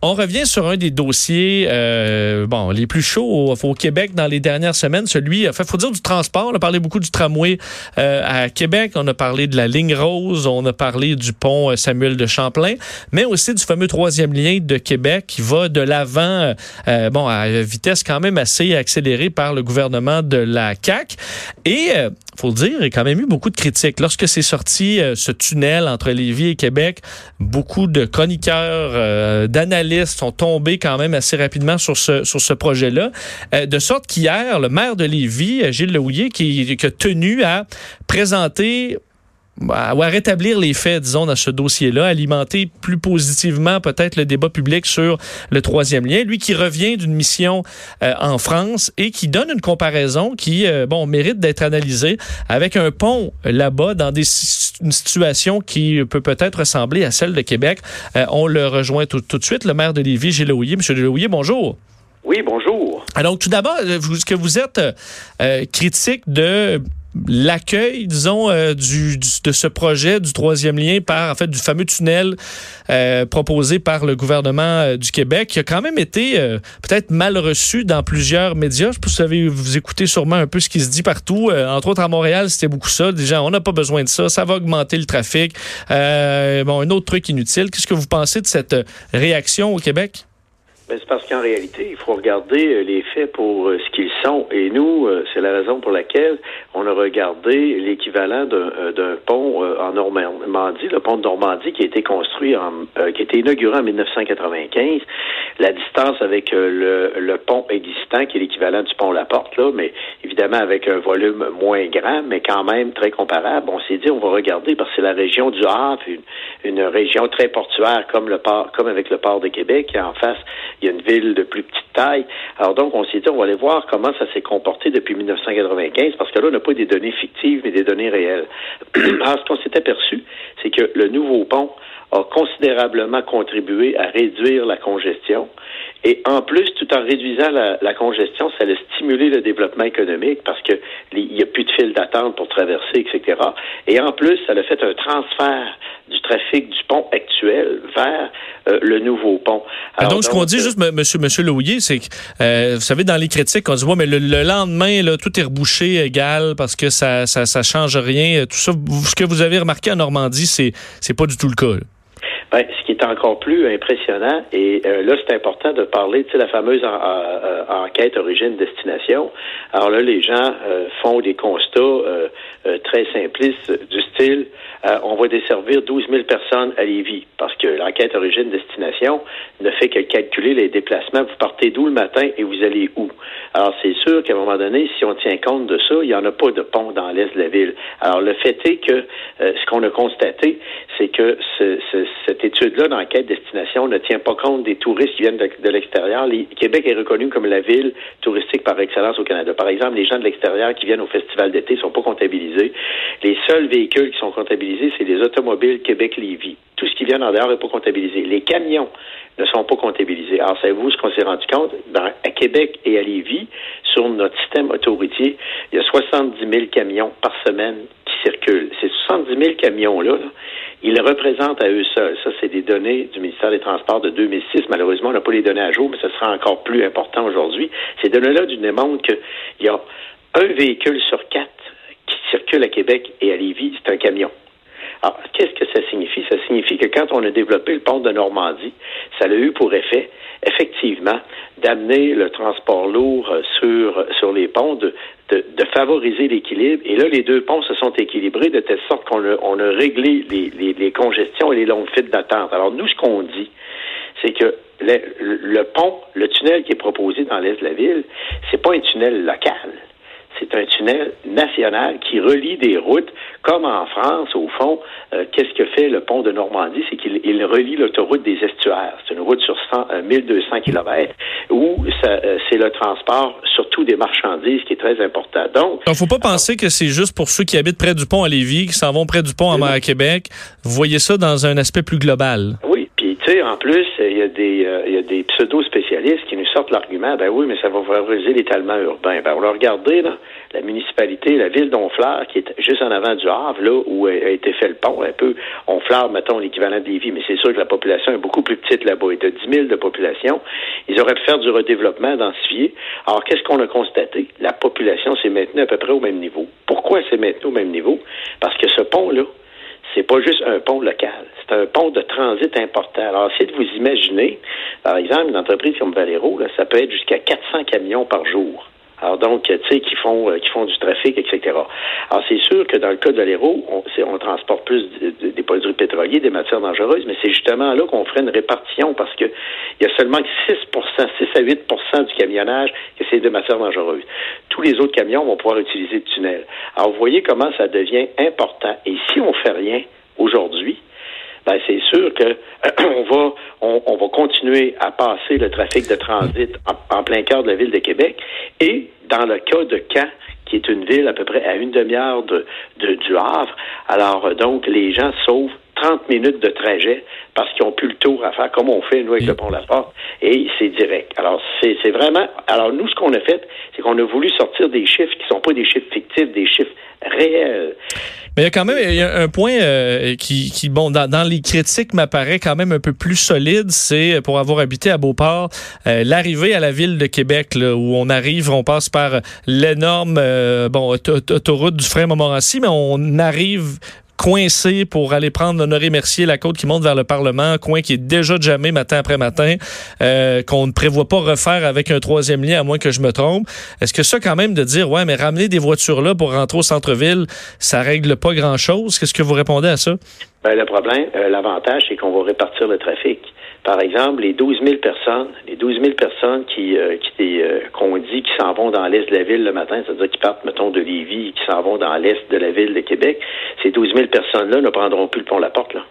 On revient sur un des dossiers euh, bon, les plus chauds au, Québec dans les dernières semaines, celui, il faut dire du transport. On a parlé beaucoup du tramway euh, à Québec, on a parlé de la ligne rose, on a parlé du pont euh, Samuel de Champlain, mais aussi du fameux troisième lien de Québec qui va de l'avant, bon, à vitesse quand même assez accélérée par le gouvernement de la. Et faut le dire, il y a quand même eu beaucoup de critiques. Lorsque c'est sorti, ce tunnel entre Lévis et Québec, beaucoup de chroniqueurs, d'analystes sont tombés quand même assez rapidement sur ce, sur ce projet-là. Euh, de sorte qu'hier, le maire de Lévis, euh, Gilles Lehouillier, qui, qui a tenu à présenter ou à rétablir les faits, disons, dans ce dossier-là, alimenter plus positivement peut-être le débat public sur le troisième lien. Lui qui revient d'une mission euh, en France et qui donne une comparaison qui, bon, mérite d'être analysée avec un pont là-bas dans des, une situation qui peut peut-être ressembler à celle de Québec. on le rejoint tout, tout, de suite, le maire de Lévis, Gilles Lehouillier. Monsieur Lehouillier, bonjour. Oui, bonjour. Alors, tout d'abord, euh, que vous êtes euh, euh, critique de l'accueil, disons, du, de ce projet du troisième lien par, en fait, du fameux tunnel proposé par le gouvernement du Québec, qui a quand même été peut-être mal reçu dans plusieurs médias. Je vous, savez, vous écoutez sûrement un peu ce qui se dit partout. entre autres, à Montréal, c'était beaucoup ça. Déjà, on n'a pas besoin de ça. Ça va augmenter le trafic. bon, un autre truc inutile. Qu'est-ce que vous pensez de cette réaction au Québec? Ben, c'est parce qu'en réalité, il faut regarder euh, les faits pour euh, ce qu'ils sont. Et nous, euh, c'est la raison pour laquelle on a regardé l'équivalent d'un pont en Normandie, le pont de Normandie qui a été construit, en, qui a été inauguré en 1995. La distance avec le, le pont existant, qui est l'équivalent du pont La Porte, là, mais évidemment avec un volume moins grand, mais quand même très comparable. On s'est dit, on va regarder parce que c'est la région du Havre, une, une région très portuaire comme le port, comme avec le port de Québec, et en face il y a une ville de plus petite taille. Alors donc, on s'est dit, on va aller voir comment ça s'est comporté depuis 1995, parce que là, on n'a pas des données fictives, mais des données réelles. Alors, ce qu'on s'est aperçu, c'est que le nouveau pont a considérablement contribué à réduire la congestion. Et en plus, tout en réduisant la, congestion, ça a stimulé le développement économique parce que il n'y a plus de fil d'attente pour traverser, etc. Et en plus, ça a fait un transfert du trafic du pont actuel vers euh, le nouveau pont. Ah, donc, ce qu'on dit, euh, juste, monsieur, monsieur Louillet, c'est que, euh, vous savez, dans les critiques, on dit, ouais, mais le, lendemain, là, tout est rebouché égal parce que ça, ça, ça change rien. Tout ça, ce que vous avez remarqué en Normandie, c'est, c'est pas du tout le cas. Ben, ce qui est encore plus impressionnant, et euh, là, c'est important de parler de la fameuse euh, enquête origine-destination. Alors là, les gens euh, font des constats très simplistes du style on va desservir 12 000 personnes à Lévis, parce que l'enquête origine-destination ne fait que calculer les déplacements. Vous partez d'où le matin et vous allez où? Alors, c'est sûr qu'à un moment donné, si on tient compte de ça, il n'y en a pas de pont dans l'est de la ville. Alors, le fait est que ce qu'on a constaté, c'est que ce, ce, cette étude-là d'enquête destination ne tient pas compte des touristes qui viennent de, l'extérieur. Québec est reconnu comme la ville touristique par excellence au Canada. Par exemple, les gens de l'extérieur qui viennent au festival d'été ne sont pas comptabilisés. Les seuls véhicules qui sont comptabilisés, c'est les automobiles Québec-Lévis. Tout ce qui vient en dehors n'est pas comptabilisé. Les camions ne sont pas comptabilisés. Alors, savez-vous ce qu'on s'est rendu compte? à Québec et à Lévis, sur notre système autoroutier, il y a 70 000 camions par semaine qui circulent. Ces 70 000 camions-là, là, ils représentent à eux seuls. Ça, c'est des données du ministère des Transports de 2006. Malheureusement, on n'a pas les données à jour, mais ce sera encore plus important aujourd'hui. Ces données-là nous démontrent qu'il y a un véhicule sur quatre qui circule à Québec et à Lévis, c'est un camion. Alors, qu'est-ce que ça signifie? Ça signifie que quand on a développé le pont de Normandie, ça a eu pour effet, effectivement, d'amener le transport lourd euh, sur, sur les ponts, de, de, favoriser l'équilibre. Et là, les deux ponts se sont équilibrés de telle sorte qu'on a, on a réglé les, les, congestions et les longues files d'attente. Alors, nous, ce qu'on dit, c'est que le, le, pont, le tunnel qui est proposé dans l'est de la ville, c'est pas un tunnel local c'est un tunnel national qui relie des routes, comme en France, au fond. Euh, qu'est-ce que fait le pont de Normandie? C'est qu'il relie l'autoroute des estuaires. C'est une route sur 100, 1200 km où euh, c'est le transport, surtout des marchandises, qui est très important. Donc, il ne faut pas penser que c'est juste pour ceux qui habitent près du pont à Lévis, qui s'en vont près du pont à, à Québec. Vous voyez ça dans un aspect plus global. Des, euh, il y a des pseudo-spécialistes qui nous sortent l'argument, ben oui, mais ça va favoriser l'étalement urbain. Ben, on l'a regardé, la municipalité, la ville d'Onfleur, qui est juste en avant du Havre, là, où a, été fait le pont, un peu, Onfleur, mettons, l'équivalent des vies, mais c'est sûr que la population est beaucoup plus petite là-bas, il y a 10 000 de population. Ils auraient pu faire du redéveloppement densifié. Alors, qu'est-ce qu'on a constaté? La population s'est maintenue à peu près au même niveau. Pourquoi s'est maintenue au même niveau? Parce que ce pont-là, c'est pas juste un pont local, c'est un pont de transit important. Alors, essayez de vous imaginer, par exemple, une entreprise comme Valero, ça peut être jusqu'à 400 camions par jour. Alors donc, tu sais, qui font euh, qui font du trafic, etc. Alors c'est sûr que dans le cas de l'Hérault, on, on, transporte plus des produits pétroliers, des matières dangereuses, mais c'est justement là qu'on ferait une répartition parce que il y a seulement 6 6 à 8% du camionnage que c'est de matières dangereuses. Tous les autres camions vont pouvoir utiliser le tunnel. Alors vous voyez comment ça devient important. Et si on fait rien aujourd'hui, ben c'est sûr que on va on, va continuer à passer le trafic de transit en, plein cœur de la ville de Québec et dans le cas de Caen qui est une ville à peu près à une demi-heure de, du Havre. Alors, donc, les gens sauvent 30 minutes de trajet parce qu'ils ont plus le tour à faire, comme on fait, nous, avec le pont La Porte, et c'est direct. Alors, c'est vraiment... Alors, nous, ce qu'on a fait, c'est qu'on a voulu sortir des chiffres qui sont pas des chiffres fictifs, des chiffres réels. Mais il y a quand même il y a un point euh, qui, qui, bon, dans, les critiques m'apparaît quand même un peu plus solide, c'est pour avoir habité à Beauport, euh, l'arrivée à la ville de Québec, là, où on arrive, on passe par l'énorme euh, bon autoroute du frein Montmorency, mais on arrive coincé pour aller prendre Honoré Mercier, la côte qui monte vers le Parlement, coin qui est déjà jamais matin après matin, euh, qu'on ne prévoit pas refaire avec un troisième lien, à moins que je me trompe. Est-ce que ça, quand même, de dire, ouais, mais ramener des voitures là pour rentrer au centre-ville, ça règle pas grand-chose? Qu'est-ce que vous répondez à ça? Ben, le problème, euh, l'avantage, c'est qu'on va répartir le trafic. Par exemple, les 12 000 personnes, les 12 000 personnes qui, euh, qui euh, qu'on dit qui s'en vont dans l'est de la ville le matin, c'est-à-dire qui partent, mettons, de Lévis, qui s'en vont dans l'est de la ville de Québec, ces 12 000 personnes-là ne prendront plus le pont La Porte, là.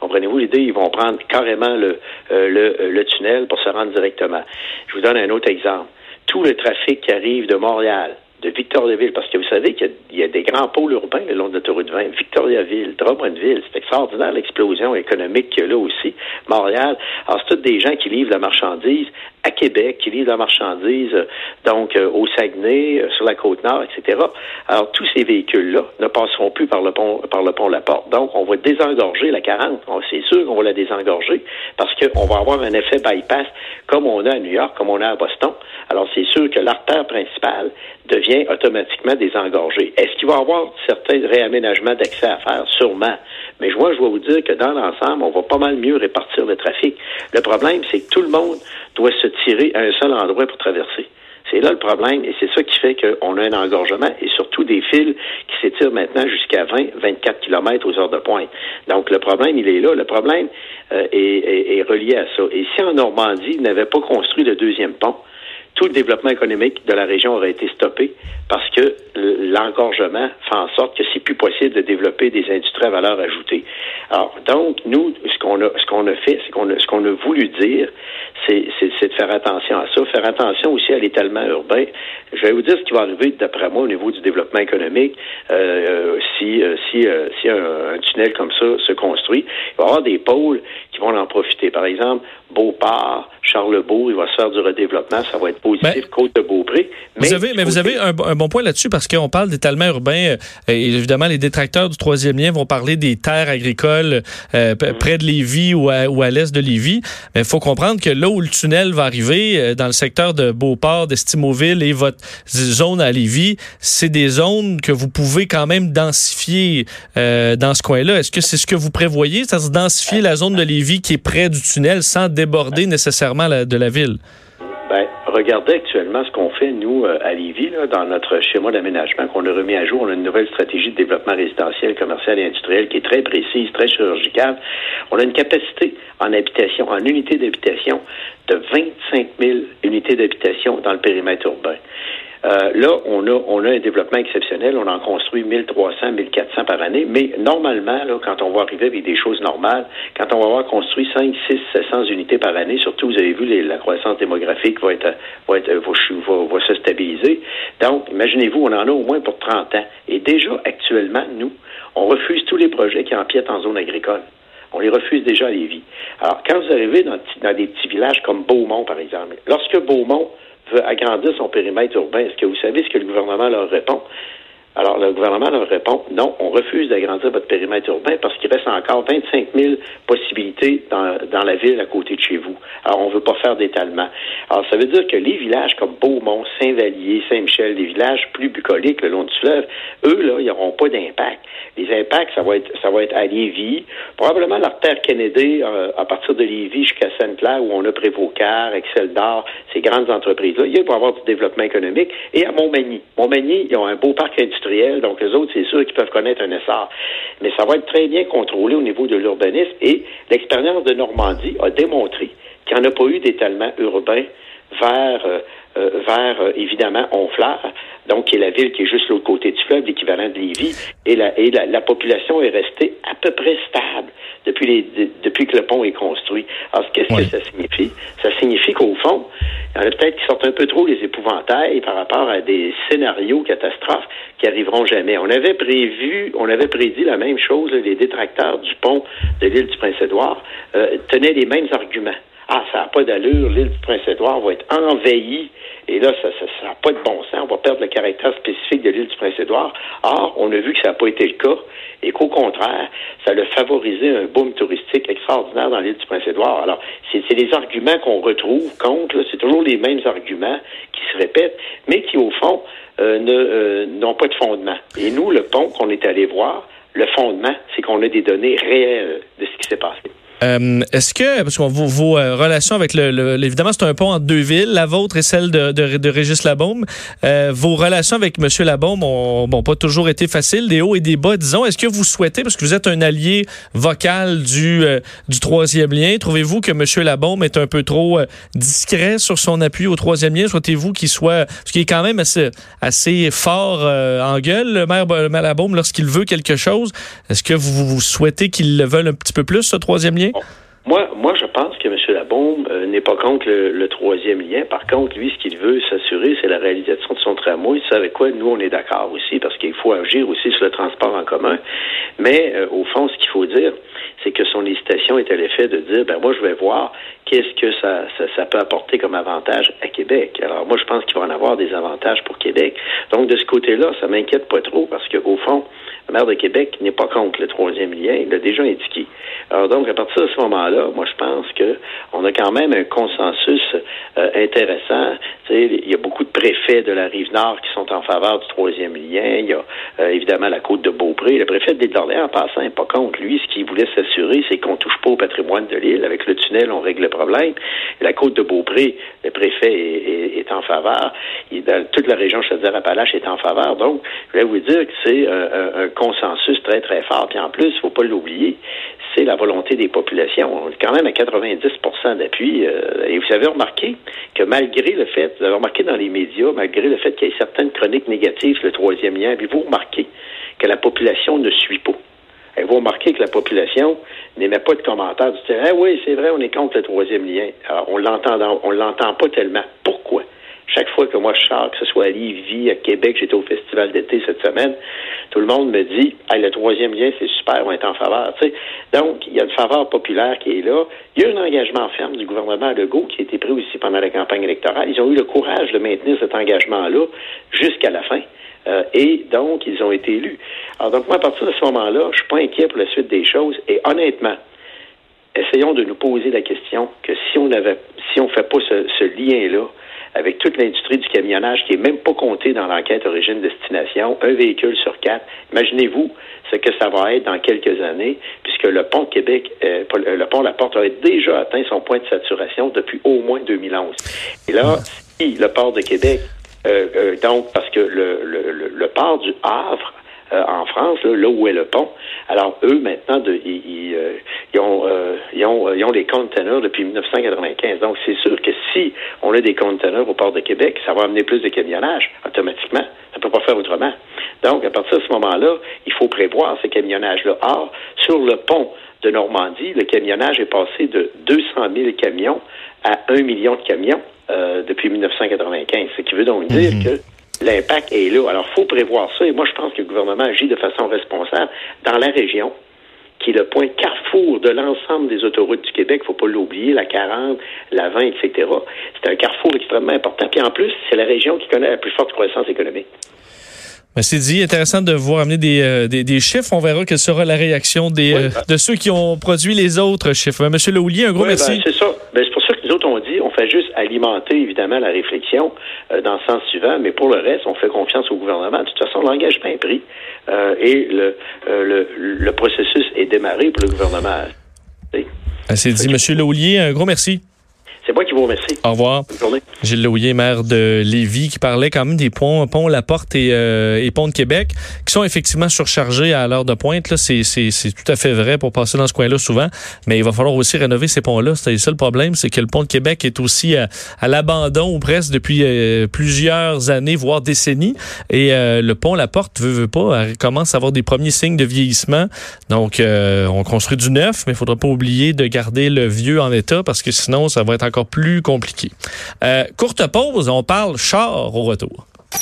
Comprenez-vous l'idée? Ils vont prendre carrément le, euh, le, le tunnel pour se rendre directement. Je vous donne un autre exemple. Tout le trafic qui arrive de Montréal, de Victoriaville, parce que vous savez qu'il y, a des grands pôles urbains le long de l'autoroute 20. Victoriaville, Drummondville, c'est extraordinaire l'explosion économique qu'il y a là aussi. Montréal. Alors, c'est tous des gens qui livrent la marchandise à Québec, qui livrent la marchandise donc euh, au Saguenay, euh, sur la côte nord, etc. Alors, tous ces véhicules-là ne passeront plus par le pont par le pont La Porte. Donc, on va désengorger la 40. C'est sûr qu'on va la désengorger parce qu'on va avoir un effet bypass comme on a à New York, comme on a à Boston. Alors, c'est sûr que l'artère principale devient automatiquement désengorgée. Est-ce qu'il va y avoir certains réaménagements d'accès à faire? Sûrement. Mais moi, je dois vous dire que dans l'ensemble, on va pas mal mieux répartir le trafic. Le problème, c'est que tout le monde doit se tirer à un seul endroit pour traverser. C'est là le problème et c'est ça qui fait qu'on a un engorgement et surtout des fils qui s'étirent maintenant jusqu'à 20, 24 km aux heures de pointe. Donc le problème, il est là. Le problème euh, est, est, relié à ça. Et si en Normandie, ils n'avaient pas construit le deuxième pont, tout le développement économique de la région aurait été stoppé parce que l'engorgement fait en sorte que c'est plus possible de développer des industries à valeur ajoutée. Alors, donc, nous, ce qu'on a, ce qu'on a fait, c'est qu'on a, ce qu'on a voulu dire, c'est, de faire attention à ça, faire attention aussi à l'étalement urbain. Je vais vous dire ce qui va arriver, d'après moi, au niveau du développement économique, euh, si, euh, si, euh, si un, tunnel comme ça se construit. Il va y avoir des pôles qui vont en profiter. Par exemple, Beauport, Charlebourg, il va se faire du redéveloppement, ça va être positif, ben. Mais vous avez, mais vous avez un, bon point là-dessus parce qu'on parle d'étalement urbain. et évidemment, les détracteurs du troisième lien vont parler des terres agricoles mm. près de Lévis ou à, ou à l'est de Lévis. Mais il faut comprendre que là où le tunnel va arriver, dans le secteur de Beauport, d'Estimauville et votre zone à Lévis, c'est des zones que vous pouvez quand même densifier euh, dans ce coin-là. Est-ce que c'est ce que vous prévoyez, c'est-à-dire densifier la zone de Lévis qui est près du tunnel sans déborder nécessairement de la ville? Regardez actuellement ce qu'on fait, nous, euh, à Lévis, dans notre schéma d'aménagement qu'on a remis à jour. On a une nouvelle stratégie de développement résidentiel, commercial et industriel qui est très précise, très chirurgicale. On a une capacité en habitation, en unité d'habitation, de 25 000 unités d'habitation dans le périmètre urbain. Euh, là, on a, on a un développement exceptionnel. On en construit 1300, 1400 par année. Mais normalement, là, quand on va arriver avec des choses normales, quand on va avoir construit 5, 6, 700 unités par année, surtout, vous avez vu, la croissance démographique va être, va, être va, se stabiliser. Donc, imaginez-vous, on en a au moins pour 30 ans. Et déjà, actuellement, nous, on refuse tous les projets qui empiètent en zone agricole. On les refuse déjà à Lévis. Alors, quand vous arrivez dans, dans des petits villages comme Beaumont, par exemple, lorsque Beaumont veut agrandir son périmètre urbain, est-ce que vous savez ce que le gouvernement leur répond? Alors, le gouvernement leur répond, non, on refuse d'agrandir votre périmètre urbain parce qu'il reste encore 25 000 possibilités dans, dans la ville à côté de chez vous. Alors, on ne veut pas faire d'étalement. Alors, ça veut dire que les villages comme Beaumont, Saint-Vallier, Saint-Michel, des villages plus bucoliques le long du fleuve, eux, là, ils n'auront pas d'impact. Les impacts, ça va être, ça va être à Lévis, probablement l'artère Kennedy, euh, à partir de Lévis jusqu'à Sainte-Claire, où on a Prévocar, Excel d'Or, ces grandes entreprises-là. Il va avoir du développement économique. Et à Montmagny. Montmagny, ils ont un beau parc industriel donc les autres, c'est sûr qu'ils peuvent connaître un essor. Mais ça va être très bien contrôlé au niveau de l'urbanisme et l'expérience de Normandie a démontré qu'il n'y en a pas eu d'étalement urbain vers, euh, euh, vers euh, évidemment Honfleur, donc qui est la ville qui est juste l'autre côté du fleuve, l'équivalent de Lévis, et, la, et la, population est restée à peu près stable depuis, les, depuis que le pont est construit. Alors, qu'est-ce que ça signifie? Ça signifie qu'au fond, il y en a peut-être qui sortent un peu trop les épouvantails par rapport à des scénarios catastrophes qui arriveront jamais. On avait prévu, on avait prédit la même chose, les détracteurs du pont de l'île du Prince-Édouard euh, tenaient les mêmes arguments. Ah, ça n'a pas d'allure, l'île du Prince-Édouard va être envahie et là, ça n'a pas de bon sens. On va perdre le caractère spécifique de l'île du Prince-Édouard. Or, on a vu que ça n'a pas été le cas et qu'au contraire, ça a favorisé un boom touristique extraordinaire dans l'île du Prince-Édouard. Alors, c'est les arguments qu'on retrouve contre, c'est toujours les mêmes arguments qui se répètent, mais qui, au fond, euh, euh, n'ont pas de fondement. Et nous, le pont qu'on est allé voir, le fondement, c'est qu'on a des données réelles de ce qui s'est passé. Euh, est-ce que, parce que vos, euh, relations avec le, évidemment c'est un pont entre deux villes, la vôtre et celle de, de, de Régis Labaume, euh, vos relations avec M. Labaume ont bon, pas toujours été faciles, des hauts et des bas, disons. Est-ce que vous souhaitez, parce que vous êtes un allié vocal du, du troisième lien, trouvez-vous que M. Labaume est un peu trop discret sur son appui au troisième lien? Souhaitez-vous qu'il soit, parce qu'il est quand même assez, assez fort en gueule, le maire, Labaume, lorsqu'il veut quelque chose. Est-ce que vous, vous souhaitez qu'il le veuille un petit peu plus, ce troisième lien? Moi, moi, je pense que M. Labombe euh, n'est pas contre le, troisième lien. Par contre, lui, ce qu'il veut s'assurer, c'est la réalisation de son tramway. C'est avec quoi nous, on est d'accord aussi, parce qu'il faut agir aussi sur le transport en commun. Mais euh, au fond, ce qu'il faut dire, c'est que son hésitation est à l'effet de dire, ben moi, je vais voir qu'est-ce que ça, ça, ça, peut apporter comme avantage à Québec. Alors moi, je pense qu'il va en avoir des avantages pour Québec. Donc, de ce côté-là, ça m'inquiète pas trop, parce qu'au fond, maire de Québec n'est pas contre le troisième lien. Il l'a déjà indiqué. Alors donc, à partir de ce moment-là, moi, je pense que on a quand même un consensus euh, intéressant. il y a beaucoup de préfets de la Rive-Nord qui sont en faveur du troisième lien. Il y a euh, évidemment la côte de Beaupré. Le préfet de l'île d'Orléans, en passant, n'est pas contre. Lui, ce qu'il voulait s'assurer, c'est qu'on touche pas au patrimoine de l'île. Avec le tunnel, on règle le problème. la côte de Beaupré, le préfet est, en faveur. toute la région Chaudière-Appalaches est en faveur. Donc, je voulais vous dire que c'est un consensus très, très fort. Puis en plus, il ne faut pas l'oublier, c'est la volonté des populations. On est quand même à 90% d'appui. Euh, et vous avez remarqué que malgré le fait, vous avez remarqué dans les médias, malgré le fait qu'il y ait certaines chroniques négatives le troisième lien, puis vous remarquez que la population ne suit pas. Vous remarquez que la population n'émet pas de commentaires du terrain. Ah oui, c'est vrai, on est contre le troisième lien. On l'entend, on l'entend pas tellement. Pourquoi? Chaque fois que moi je sors, que ce soit à Lévis, à Québec, j'étais au festival d'été cette semaine, tout le monde me dit le troisième lien, c'est super, on est en faveur. Donc, il y a une faveur populaire qui est là. Il y a un engagement ferme du gouvernement Legault qui a été pris aussi pendant la campagne électorale. Ils ont eu le courage de maintenir cet engagement-là jusqu'à la fin. Euh, et donc, ils ont été élus. Alors, donc, moi, à partir de ce moment-là, je suis pas inquiet pour la suite des choses. Et honnêtement, essayons de nous poser la question que si on avait, si on fait pas ce lien-là, avec toute l'industrie du camionnage qui est même pas comptée dans l'enquête origine-destination, un véhicule sur quatre. Imaginez-vous ce que ça va être dans quelques années, puisque le pont de Québec, euh, le pont La Porte a déjà atteint son point de saturation depuis au moins 2011. Et là, si le port de Québec, euh, euh, donc parce que le, le, le port du Havre euh, en France, là, où est le pont. Alors, eux, maintenant, de, ils, euh, ils, ont, euh, ils, ont, ils ont des conteneurs depuis 1995. Donc, c'est sûr que si on a des conteneurs au port de Québec, ça va amener plus de camionnage automatiquement. Ça ne peut pas faire autrement. Donc, à partir de ce moment-là, il faut prévoir ce camionnage-là. Or, sur le pont de Normandie, le camionnage est passé de 200 000 camions à 1 million de camions depuis 1995. Ce qui veut donc dire mhm. que l'impact est là. Alors, il faut prévoir ça. Et moi, je pense que le gouvernement agit de façon responsable dans la région qui est le point carrefour de l'ensemble des autoroutes du Québec. Il faut pas l'oublier, la 40, la 20, etc. C'est un carrefour extrêmement important. Puis en plus, c'est la région qui connaît la plus forte croissance économique. Ben, c'est dit, intéressant de voir amener des, euh, des, des, chiffres. On verra quelle sera la réaction des, euh, de ceux qui ont produit les autres chiffres. Monsieur Lehoulier, un gros oui, merci. Ben, c'est ça. Ben, c'est pour ça que nous autres, on dit, on fait juste alimenter, évidemment, la réflexion euh, dans le sens suivant, mais pour le reste, on fait confiance au gouvernement. De toute façon, l'engagement est pris et le, le, le, processus est démarré pour le gouvernement. Ben, c'est dit, Monsieur Lehoulier, un gros merci. C'est moi qui vous remercie. Au revoir. Bonne journée. Gilles Louillet, maire de Lévis, qui parlait quand même des ponts, ponts La Porte et, euh, et Pont de Québec, qui sont effectivement surchargés à l'heure de pointe. Là, c'est, c'est, c'est tout à fait vrai pour passer dans ce coin-là souvent. Mais il va falloir aussi rénover ces ponts-là. C'est ça le problème, c'est que le pont de Québec est aussi à, à l'abandon ou presque depuis euh, plusieurs années, voire décennies. Et euh, le pont La Porte veut, veut pas, commence à avoir des premiers signes de vieillissement. Donc, euh, on construit du neuf, mais il faudra pas oublier de garder le vieux en état parce que sinon, ça va être encore plus compliqué. Euh, courte pause, on parle char au retour.